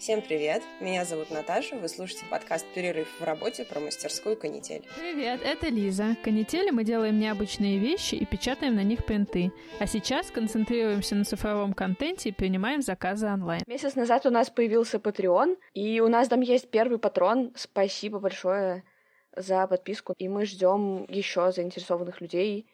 Всем привет! Меня зовут Наташа, вы слушаете подкаст «Перерыв в работе» про мастерскую «Канитель». Привет, это Лиза. «Канители» мы делаем необычные вещи и печатаем на них принты. А сейчас концентрируемся на цифровом контенте и принимаем заказы онлайн. Месяц назад у нас появился Patreon, и у нас там есть первый патрон. Спасибо большое за подписку. И мы ждем еще заинтересованных людей.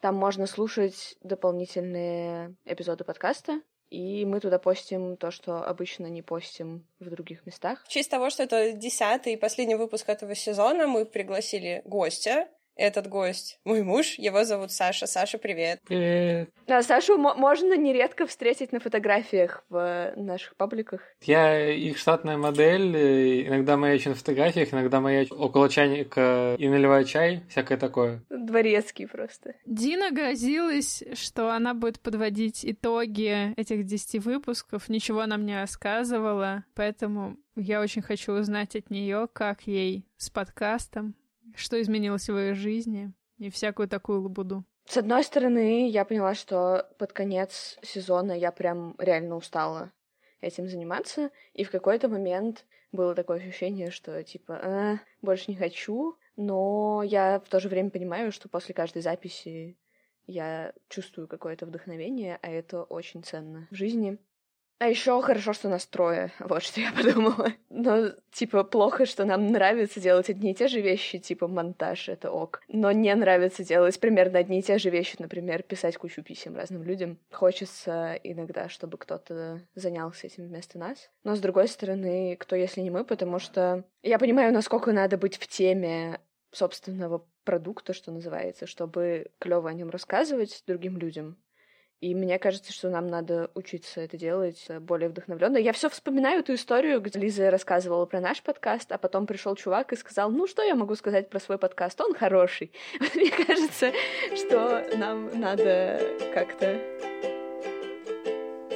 Там можно слушать дополнительные эпизоды подкаста, и мы туда постим то, что обычно не постим в других местах. В честь того, что это десятый и последний выпуск этого сезона, мы пригласили гостя, этот гость мой муж, его зовут Саша. Саша, привет. Привет. Да, Сашу можно нередко встретить на фотографиях в наших пабликах. Я их штатная модель, э, иногда маячу на фотографиях, иногда маячу около чайника и наливаю чай, всякое такое. Дворецкий просто. Дина грозилась, что она будет подводить итоги этих 10 выпусков, ничего нам не рассказывала, поэтому я очень хочу узнать от нее, как ей с подкастом, что изменилось в ее жизни и всякую такую лабуду. С одной стороны, я поняла, что под конец сезона я прям реально устала этим заниматься, и в какой-то момент было такое ощущение, что типа э, больше не хочу, но я в то же время понимаю, что после каждой записи я чувствую какое-то вдохновение, а это очень ценно в жизни. А еще хорошо, что нас трое, вот что я подумала. Но, типа, плохо, что нам нравится делать одни и те же вещи, типа монтаж, это ок. Но не нравится делать примерно одни и те же вещи, например, писать кучу писем разным людям. Хочется иногда, чтобы кто-то занялся этим вместо нас. Но, с другой стороны, кто если не мы, потому что я понимаю, насколько надо быть в теме собственного продукта, что называется, чтобы клево о нем рассказывать другим людям. И мне кажется, что нам надо учиться это делать более вдохновленно. Я все вспоминаю эту историю, где Лиза рассказывала про наш подкаст, а потом пришел чувак и сказал, ну что я могу сказать про свой подкаст? Он хороший. Мне кажется, что нам надо как-то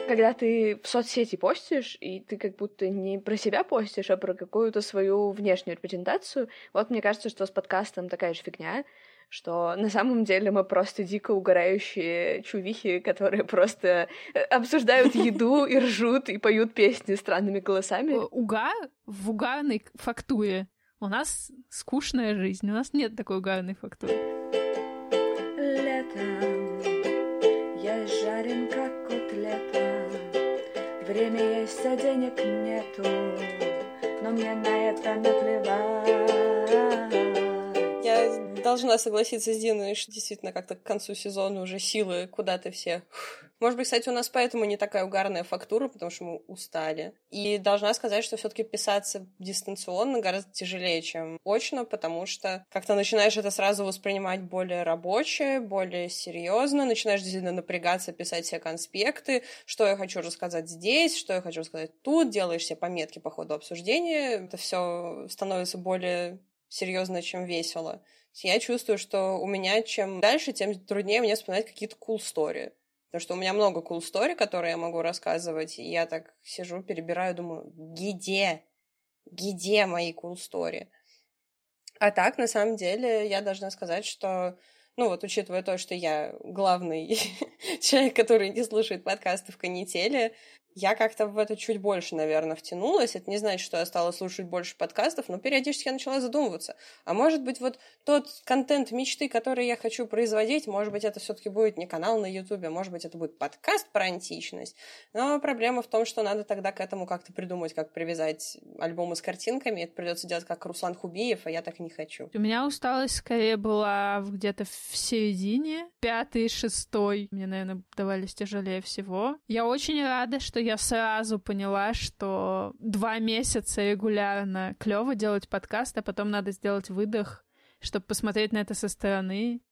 когда ты в соцсети постишь, и ты как будто не про себя постишь, а про какую-то свою внешнюю репрезентацию, вот мне кажется, что с подкастом такая же фигня что на самом деле мы просто дико угорающие чувихи, которые просто э, обсуждают еду и ржут и поют песни странными голосами. Уга в угарной фактуре. У нас скучная жизнь, у нас нет такой угарной фактуры. Летом я жарен, как котлета. Время есть, а денег нету, но мне на это наплевать должна согласиться с Диной, что действительно как-то к концу сезона уже силы куда-то все... Может быть, кстати, у нас поэтому не такая угарная фактура, потому что мы устали. И должна сказать, что все таки писаться дистанционно гораздо тяжелее, чем очно, потому что как-то начинаешь это сразу воспринимать более рабочее, более серьезно, начинаешь действительно напрягаться, писать все конспекты, что я хочу рассказать здесь, что я хочу рассказать тут, делаешь себе пометки по ходу обсуждения, это все становится более серьезно, чем весело я чувствую, что у меня чем дальше, тем труднее мне вспоминать какие-то cool story. Потому что у меня много cool story, которые я могу рассказывать, и я так сижу, перебираю, думаю, где? Где мои cool story? А так, на самом деле, я должна сказать, что ну вот, учитывая то, что я главный человек, который не слушает подкасты в канителе, я как-то в это чуть больше, наверное, втянулась. Это не значит, что я стала слушать больше подкастов, но периодически я начала задумываться. А может быть, вот тот контент мечты, который я хочу производить, может быть, это все-таки будет не канал на Ютубе, может быть, это будет подкаст про античность. Но проблема в том, что надо тогда к этому как-то придумать, как привязать альбомы с картинками. Это придется делать как Руслан Хубиев, а я так не хочу. У меня усталость скорее была где-то в середине, пятый, шестой. Мне, наверное, давались тяжелее всего. Я очень рада, что я сразу поняла, что два месяца регулярно клево делать подкаст, а потом надо сделать выдох, чтобы посмотреть на это со стороны.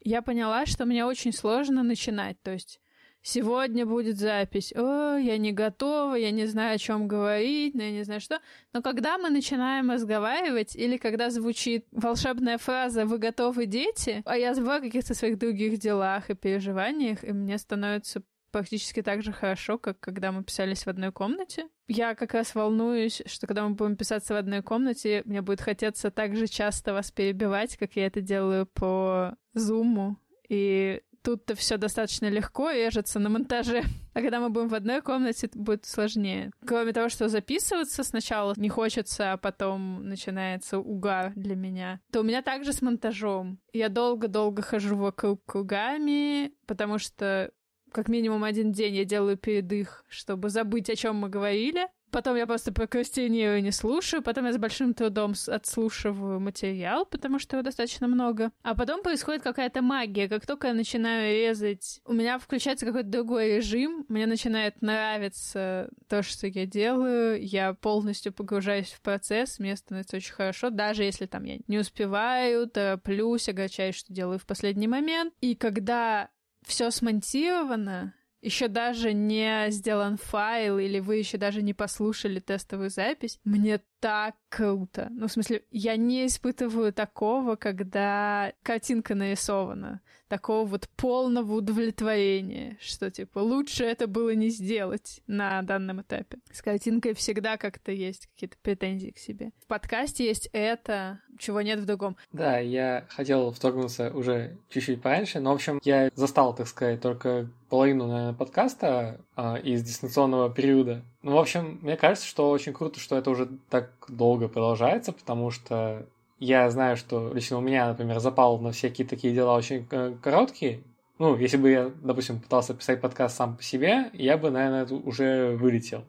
Я поняла, что мне очень сложно начинать. То есть сегодня будет запись. О, я не готова, я не знаю, о чем говорить, но я не знаю что. Но когда мы начинаем разговаривать, или когда звучит волшебная фраза «Вы готовы, дети?», а я забыла о каких-то своих других делах и переживаниях, и мне становится практически так же хорошо, как когда мы писались в одной комнате. Я как раз волнуюсь, что когда мы будем писаться в одной комнате, мне будет хотеться так же часто вас перебивать, как я это делаю по зуму. И тут-то все достаточно легко режется на монтаже. А когда мы будем в одной комнате, это будет сложнее. Кроме того, что записываться сначала не хочется, а потом начинается угар для меня, то у меня также с монтажом. Я долго-долго хожу вокруг кругами, потому что как минимум один день я делаю передых, чтобы забыть, о чем мы говорили. Потом я просто прокрастинирую и не слушаю. Потом я с большим трудом отслушиваю материал, потому что его достаточно много. А потом происходит какая-то магия. Как только я начинаю резать, у меня включается какой-то другой режим. Мне начинает нравиться то, что я делаю. Я полностью погружаюсь в процесс. Мне становится очень хорошо. Даже если там я не успеваю, тороплюсь, огорчаюсь, что делаю в последний момент. И когда все смонтировано, еще даже не сделан файл, или вы еще даже не послушали тестовую запись, мне так круто. Ну, в смысле, я не испытываю такого, когда картинка нарисована, такого вот полного удовлетворения, что, типа, лучше это было не сделать на данном этапе. С картинкой всегда как-то есть какие-то претензии к себе. В подкасте есть это, чего нет в другом. Да, я хотел вторгнуться уже чуть-чуть пораньше, но, в общем, я застал, так сказать, только половину, наверное, подкаста а, из дистанционного периода. Ну, в общем, мне кажется, что очень круто, что это уже так долго продолжается, потому что я знаю, что лично у меня, например, запал на всякие такие дела очень э, короткие. Ну, если бы я, допустим, пытался писать подкаст сам по себе, я бы, наверное, уже вылетел.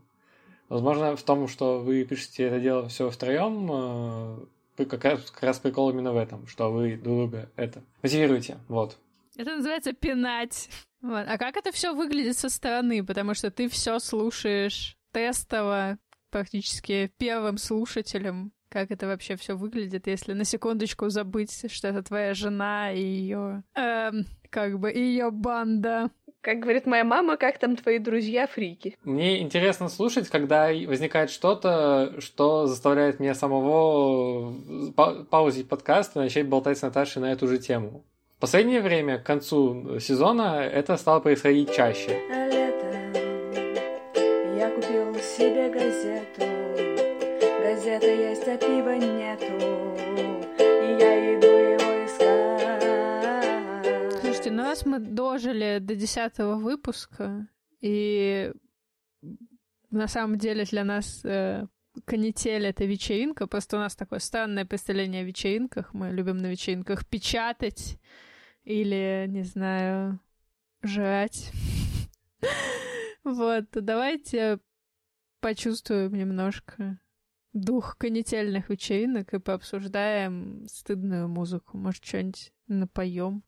Возможно, в том, что вы пишете это дело все втроем, э, как раз, как раз прикол именно в этом, что вы друг друга это мотивируете. Вот. Это называется пинать. Вот. А как это все выглядит со стороны? Потому что ты все слушаешь тестово, практически первым слушателем, как это вообще все выглядит, если на секундочку забыть, что это твоя жена и ее, эм, как бы ее банда. Как говорит моя мама, как там твои друзья-фрики? Мне интересно слушать, когда возникает что-то, что заставляет меня самого паузить подкаст и начать болтать с Наташей на эту же тему. В последнее время, к концу сезона, это стало происходить чаще. Газета есть, а пива нету. И я иду его искать. Слушайте, ну раз мы дожили до десятого выпуска, и на самом деле для нас э, канитель — это вечеринка, просто у нас такое странное представление о вечеринках. Мы любим на вечеринках печатать или, не знаю, жрать. Вот, давайте почувствуем немножко дух канительных вечеринок и пообсуждаем стыдную музыку. Может, что-нибудь напоем.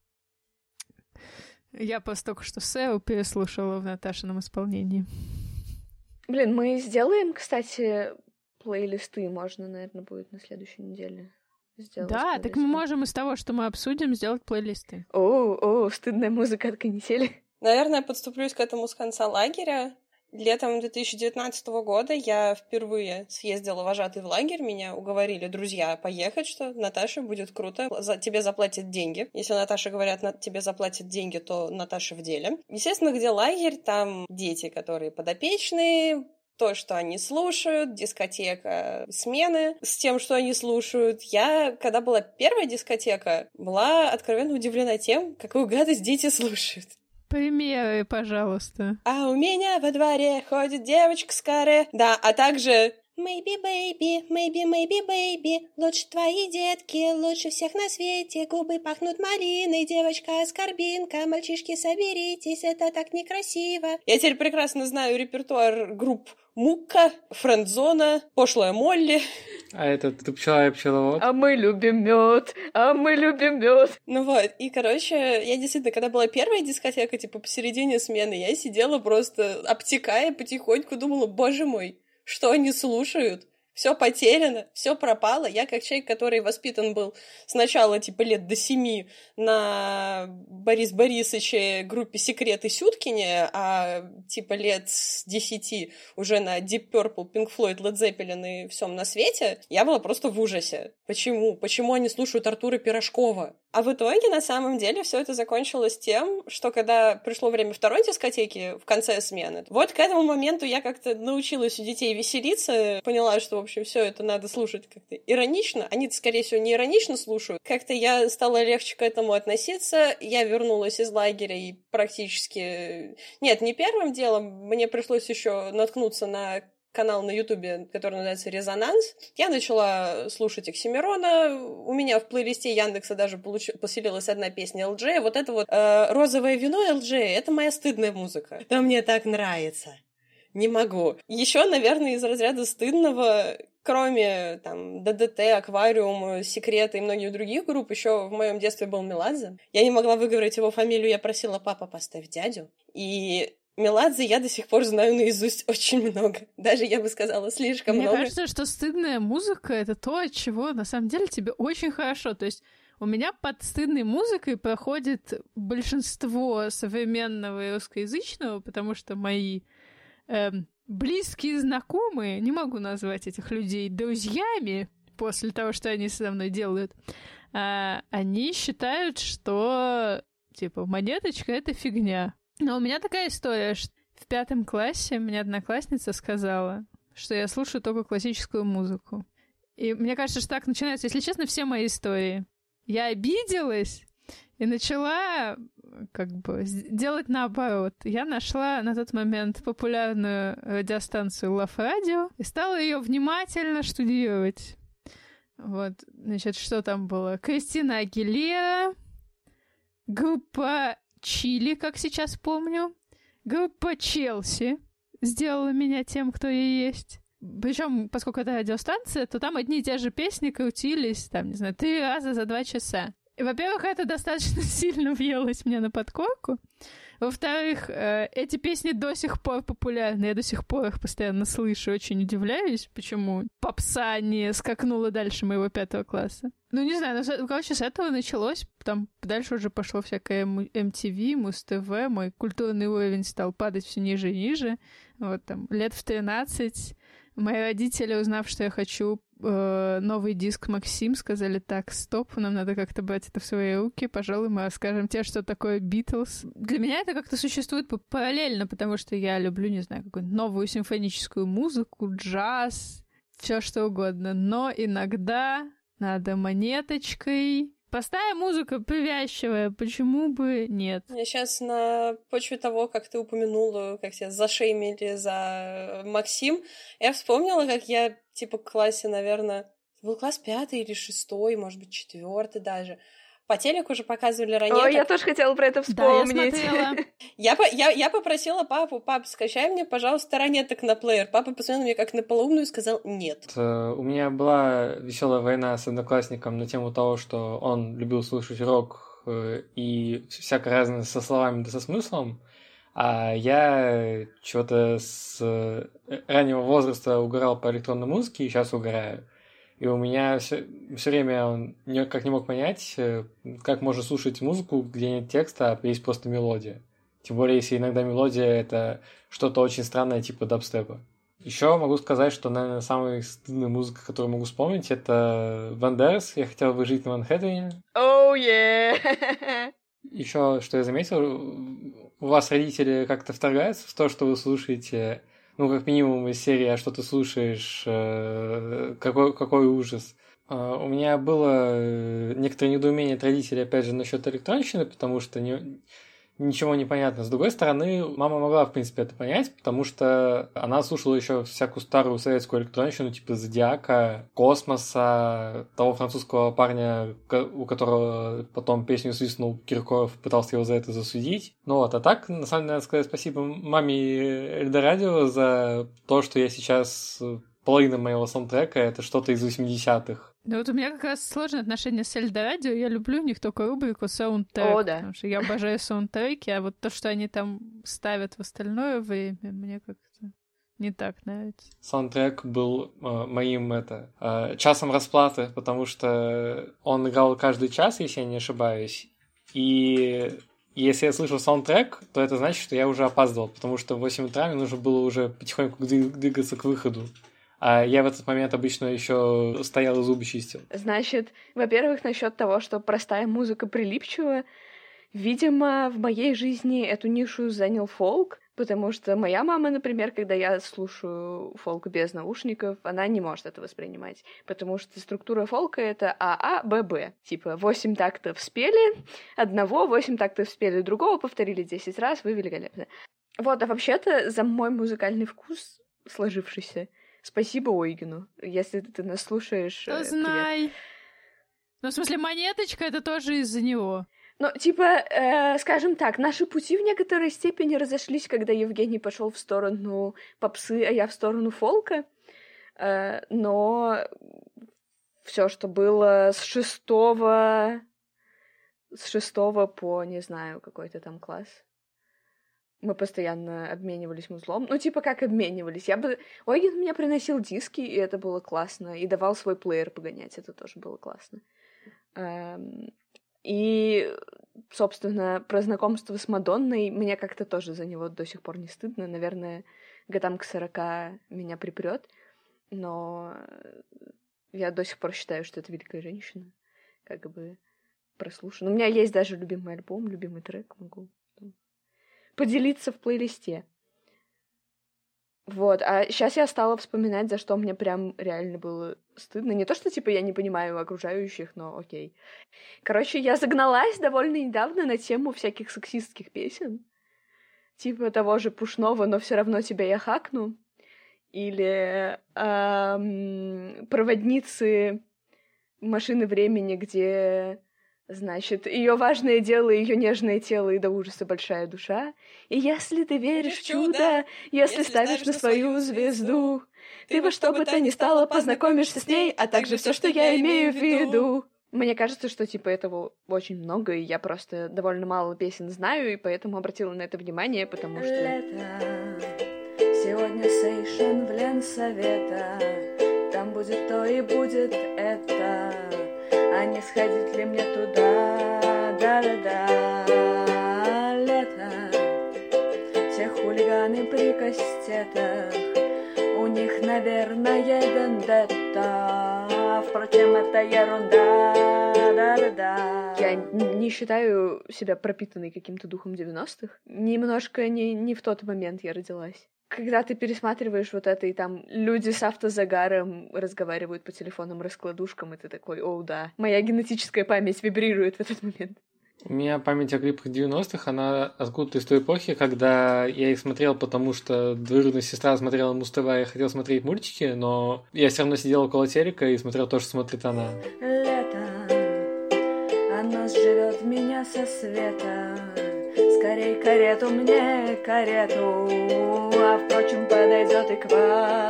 Я просто только что Сео переслушала в Наташином исполнении. Блин, мы сделаем, кстати, плейлисты, можно, наверное, будет на следующей неделе сделать. Да, так мы можем из того, что мы обсудим, сделать плейлисты. О, о, стыдная музыка от канители. Наверное, подступлюсь к этому с конца лагеря. Летом 2019 года я впервые съездила вожатый в лагерь. Меня уговорили друзья поехать, что Наташа будет круто, за, тебе заплатят деньги. Если Наташа говорят, на, тебе заплатят деньги, то Наташа в деле. Естественно, где лагерь, там дети, которые подопечные, то, что они слушают, дискотека смены с тем, что они слушают. Я, когда была первая дискотека, была откровенно удивлена тем, какую гадость дети слушают. Примеры, пожалуйста. А у меня во дворе ходит девочка с каре. Да, а также Maybe baby, maybe, maybe baby, лучше твои детки, лучше всех на свете, губы пахнут малиной, девочка аскорбинка, мальчишки соберитесь, это так некрасиво. Я теперь прекрасно знаю репертуар групп Мукка, Френдзона, Пошлая Молли. А это ты пчела и пчеловод? А мы любим мед, а мы любим мед. Ну вот, и, короче, я действительно, когда была первая дискотека, типа, посередине смены, я сидела просто обтекая потихоньку, думала, боже мой, что они слушают? Все потеряно, все пропало. Я как человек, который воспитан был сначала типа лет до семи на Борис Борисовиче группе «Секреты Сюткине», а типа лет с десяти уже на Deep Purple, Pink Floyd, Led Zeppelin и всем на свете, я была просто в ужасе. Почему? Почему они слушают Артура Пирожкова? А в итоге, на самом деле, все это закончилось тем, что когда пришло время второй дискотеки в конце смены, вот к этому моменту я как-то научилась у детей веселиться, поняла, что, общем, все это надо слушать как-то иронично. Они, скорее всего, не иронично слушают. Как-то я стала легче к этому относиться. Я вернулась из лагеря и практически... Нет, не первым делом. Мне пришлось еще наткнуться на канал на Ютубе, который называется «Резонанс». Я начала слушать Оксимирона. У меня в плейлисте Яндекса даже получ... поселилась одна песня LJ. Вот это вот э, «Розовое вино LJ» — это моя стыдная музыка. Да мне так нравится. Не могу. Еще, наверное, из разряда стыдного кроме там ДДТ, Аквариум, Секреты и многих других групп, еще в моем детстве был Меладзе. Я не могла выговорить его фамилию, я просила папа поставь дядю. И Меладзе я до сих пор знаю наизусть очень много. Даже, я бы сказала, слишком Мне много. Мне кажется, что стыдная музыка — это то, от чего на самом деле тебе очень хорошо. То есть у меня под стыдной музыкой проходит большинство современного и русскоязычного, потому что мои эм, близкие знакомые, не могу назвать этих людей друзьями после того, что они со мной делают, э, они считают, что типа монеточка — это фигня. Но у меня такая история, что в пятом классе мне одноклассница сказала, что я слушаю только классическую музыку. И мне кажется, что так начинаются, если честно, все мои истории. Я обиделась и начала как бы делать наоборот. Я нашла на тот момент популярную радиостанцию Love Radio и стала ее внимательно штудировать. Вот, значит, что там было? Кристина Агилера, группа Чили, как сейчас помню. Группа Челси сделала меня тем, кто я есть. Причем, поскольку это радиостанция, то там одни и те же песни крутились, там, не знаю, три раза за два часа. Во-первых, это достаточно сильно въелось мне на подкорку. Во-вторых, э, эти песни до сих пор популярны, я до сих пор их постоянно слышу, очень удивляюсь, почему попса не скакнула дальше моего пятого класса. Ну, не знаю, ну, короче, с этого началось, там дальше уже пошло всякое MTV, Муз-ТВ, мой культурный уровень стал падать все ниже и ниже. Вот там лет в 13 мои родители, узнав, что я хочу э, новый диск Максим, сказали, так, стоп, нам надо как-то брать это в свои руки, пожалуй, мы расскажем тебе, что такое Битлз. Для меня это как-то существует параллельно, потому что я люблю, не знаю, какую-нибудь новую симфоническую музыку, джаз, все что угодно. Но иногда надо монеточкой Простая музыка, привязчивая, почему бы нет? Я сейчас на почве того, как ты упомянула, как тебя зашеймили за Максим, я вспомнила, как я, типа, в классе, наверное, был класс пятый или шестой, может быть, четвертый даже, по телеку уже показывали ранее. О, я тоже хотела про это вспомнить. Да, я, я, я, я попросила папу, пап, скачай мне, пожалуйста, ранеток на плеер. Папа посмотрел на меня как на полоумную и сказал нет. У меня была веселая война с одноклассником на тему того, что он любил слушать рок э, и всякое разное со словами да со смыслом. А я чего-то с э, раннего возраста угорал по электронной музыке и сейчас угораю. И у меня все, все время он никак не мог понять, э, как можно слушать музыку, где нет текста, а есть просто мелодия. Тем более, если иногда мелодия это что-то очень странное, типа дабстепа. Еще могу сказать, что, наверное, самая стыдная музыка, которую могу вспомнить, это Вандерс. Я хотел бы жить на Манхэттене. Oh, yeah! Еще, что я заметил, у вас родители как-то вторгаются в то, что вы слушаете ну, как минимум из серии «А что ты слушаешь? Э, какой, какой ужас?» а, У меня было э, некоторое недоумение от родителей, опять же, насчет электронщины, потому что не, ничего не понятно. С другой стороны, мама могла, в принципе, это понять, потому что она слушала еще всякую старую советскую электронщину, типа Зодиака, Космоса, того французского парня, у которого потом песню свистнул Киркоров, пытался его за это засудить. Ну вот, а так, на самом деле, надо сказать спасибо маме Эльдорадио за то, что я сейчас половина моего саундтрека — это что-то из 80-х. Да вот у меня как раз сложное отношение с Эльдорадио. Я люблю у них только рубрику саундтрек. О, да. Потому что я обожаю саундтреки, а вот то, что они там ставят в остальное время, мне как-то не так нравится. Саундтрек был э, моим это э, часом расплаты, потому что он играл каждый час, если я не ошибаюсь. И если я слышал саундтрек, то это значит, что я уже опаздывал, потому что в 8 утра мне нужно было уже потихоньку двигаться к выходу. А я в этот момент обычно еще стоял и зубы чистил. Значит, во-первых, насчет того, что простая музыка прилипчивая, Видимо, в моей жизни эту нишу занял фолк, потому что моя мама, например, когда я слушаю фолк без наушников, она не может это воспринимать, потому что структура фолка — это АА, ББ. Типа, восемь тактов спели одного, восемь тактов спели другого, повторили десять раз, вы великолепны. Вот, а вообще-то за мой музыкальный вкус сложившийся, спасибо Ойгину, если ты нас слушаешь. э, привет. Знай. Ну, в смысле, монеточка это тоже из-за него. Ну, типа, э, скажем так, наши пути в некоторой степени разошлись, когда Евгений пошел в сторону попсы, а я в сторону фолка. Э, но все, что было с шестого, с шестого по, не знаю, какой-то там класс, мы постоянно обменивались музлом. Ну, типа, как обменивались? Я бы... Ойген мне приносил диски, и это было классно. И давал свой плеер погонять, это тоже было классно. Эм, И, собственно, про знакомство с Мадонной мне как-то тоже за него до сих пор не стыдно. Наверное, годам к 40 меня припрет, но я до сих пор считаю, что это великая женщина. Как бы прослушана. У меня есть даже любимый альбом, любимый трек, могу поделиться в плейлисте. Вот, а сейчас я стала вспоминать, за что мне прям реально было стыдно. Не то, что, типа, я не понимаю окружающих, но окей. Короче, я загналась довольно недавно на тему всяких сексистских песен. Типа того же Пушного, но все равно тебя я хакну. Или ам, проводницы машины времени, где Значит, ее важное дело, ее нежное тело и до ужаса большая душа. И если ты веришь в чудо, если ставишь на свою звезду, ты во что бы то ни стало познакомишься с ней, а также все, что я имею в виду. Мне кажется, что типа этого очень много, и я просто довольно мало песен знаю, и поэтому обратила на это внимание, потому что... Лето, сегодня сейшен в Ленсовета, там будет то и будет это, не сходить ли мне туда, да-да-да, лето, все хулиганы при кастетах, у них, наверное, вендетта, впрочем, это ерунда, да-да-да. Я не считаю себя пропитанной каким-то духом 90-х. Немножко не, не в тот момент я родилась. Когда ты пересматриваешь вот это, и там люди с автозагаром разговаривают по телефонным раскладушкам, и ты такой, о, да, моя генетическая память вибрирует в этот момент. У меня память о клипах 90-х, она откуда-то из той эпохи, когда я их смотрел, потому что двоюродная сестра смотрела муз и я хотел смотреть мультики, но я все равно сидел около телека и смотрел то, что смотрит она. Лето, оно сживет меня со света. Скорей карету мне, карету, а впрочем подойдет и квас.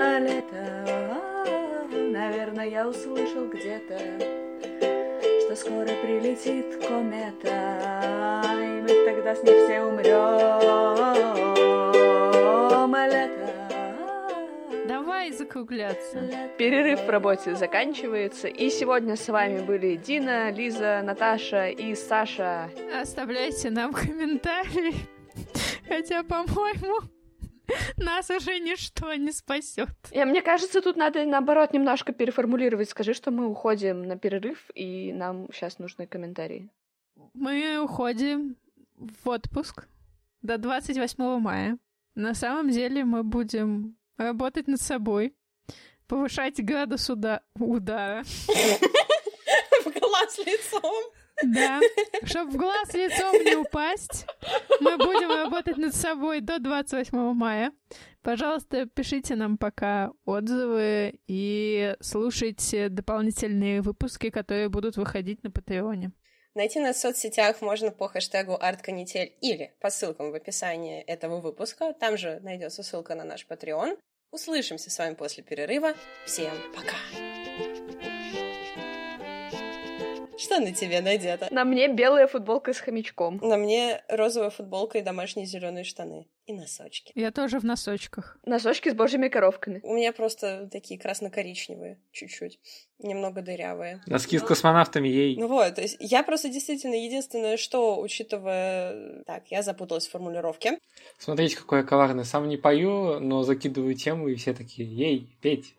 А лето, наверное, я услышал где-то, что скоро прилетит комета, и мы тогда с ней все умрем. Давай закругляться. Перерыв в работе заканчивается, и сегодня с вами были Дина, Лиза, Наташа и Саша. Оставляйте нам комментарии. Хотя, по-моему, нас уже ничто не спасет. И мне кажется, тут надо наоборот немножко переформулировать. Скажи, что мы уходим на перерыв, и нам сейчас нужны комментарии. Мы уходим в отпуск до 28 мая. На самом деле мы будем работать над собой, повышать градус уда- удара. В глаз лицом. Да, чтобы в глаз лицом не упасть, мы будем работать над собой до 28 мая. Пожалуйста, пишите нам пока отзывы и слушайте дополнительные выпуски, которые будут выходить на Патреоне. Найти нас в соцсетях можно по хэштегу артканитель или по ссылкам в описании этого выпуска. Там же найдется ссылка на наш Patreon. Услышимся с вами после перерыва. Всем пока! Что на тебе надето? На мне белая футболка с хомячком. На мне розовая футболка и домашние зеленые штаны. И носочки. Я тоже в носочках. Носочки с божьими коровками. У меня просто такие красно-коричневые, чуть-чуть, немного дырявые. Носки с космонавтами ей. Ну вот, то есть я просто действительно единственное, что, учитывая... Так, я запуталась в формулировке. Смотрите, какой я коварный. Сам не пою, но закидываю тему, и все такие, ей, петь.